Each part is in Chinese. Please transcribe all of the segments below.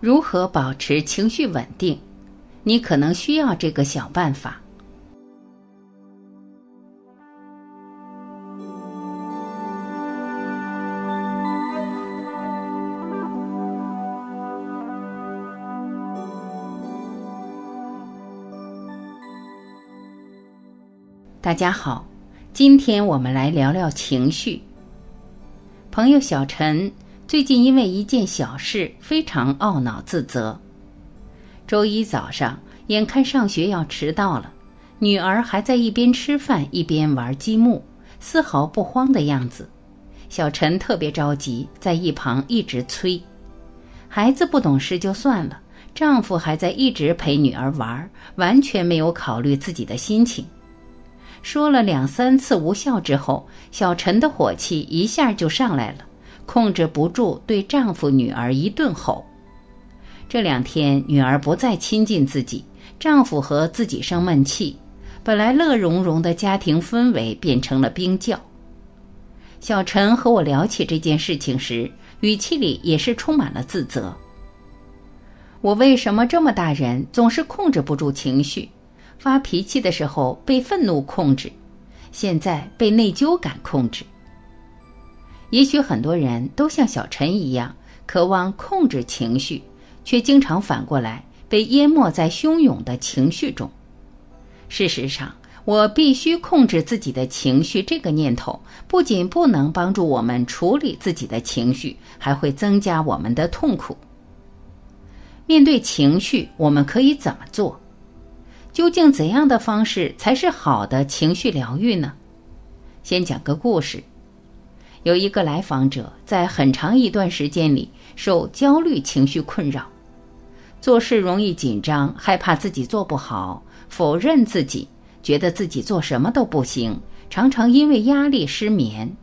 如何保持情绪稳定？你可能需要这个小办法。大家好，今天我们来聊聊情绪。朋友小陈最近因为一件小事非常懊恼自责。周一早上，眼看上学要迟到了，女儿还在一边吃饭一边玩积木，丝毫不慌的样子。小陈特别着急，在一旁一直催。孩子不懂事就算了，丈夫还在一直陪女儿玩，完全没有考虑自己的心情。说了两三次无效之后，小陈的火气一下就上来了，控制不住对丈夫、女儿一顿吼。这两天，女儿不再亲近自己，丈夫和自己生闷气，本来乐融融的家庭氛围变成了冰窖。小陈和我聊起这件事情时，语气里也是充满了自责。我为什么这么大人总是控制不住情绪？发脾气的时候被愤怒控制，现在被内疚感控制。也许很多人都像小陈一样，渴望控制情绪，却经常反过来被淹没在汹涌的情绪中。事实上，我必须控制自己的情绪这个念头，不仅不能帮助我们处理自己的情绪，还会增加我们的痛苦。面对情绪，我们可以怎么做？究竟怎样的方式才是好的情绪疗愈呢？先讲个故事。有一个来访者在很长一段时间里受焦虑情绪困扰，做事容易紧张，害怕自己做不好，否认自己，觉得自己做什么都不行，常常因为压力失眠。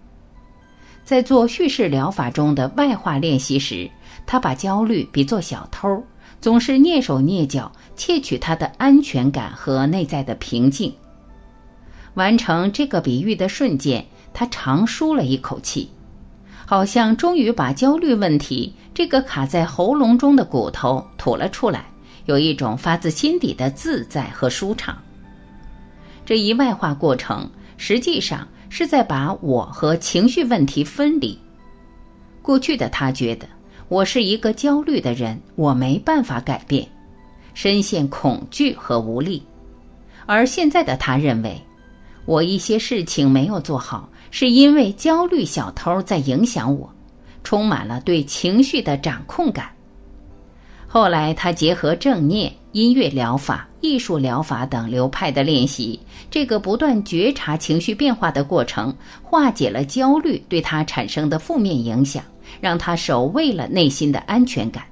在做叙事疗法中的外化练习时，他把焦虑比作小偷。总是蹑手蹑脚窃取他的安全感和内在的平静。完成这个比喻的瞬间，他长舒了一口气，好像终于把焦虑问题这个卡在喉咙中的骨头吐了出来，有一种发自心底的自在和舒畅。这一外化过程，实际上是在把我和情绪问题分离。过去的他觉得。我是一个焦虑的人，我没办法改变，深陷恐惧和无力。而现在的他认为，我一些事情没有做好，是因为焦虑小偷在影响我，充满了对情绪的掌控感。后来，他结合正念、音乐疗法、艺术疗法等流派的练习，这个不断觉察情绪变化的过程，化解了焦虑对他产生的负面影响。让他守卫了内心的安全感。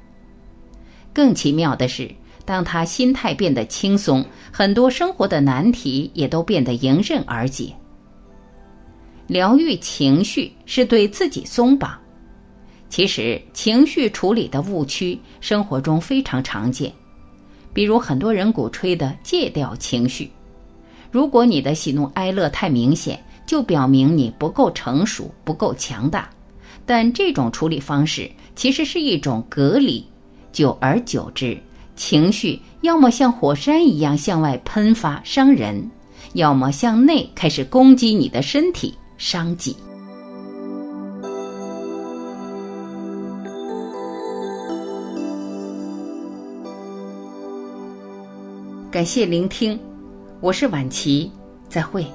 更奇妙的是，当他心态变得轻松，很多生活的难题也都变得迎刃而解。疗愈情绪是对自己松绑。其实，情绪处理的误区生活中非常常见，比如很多人鼓吹的戒掉情绪。如果你的喜怒哀乐太明显，就表明你不够成熟，不够强大。但这种处理方式其实是一种隔离，久而久之，情绪要么像火山一样向外喷发伤人，要么向内开始攻击你的身体伤己。感谢聆听，我是晚琪，再会。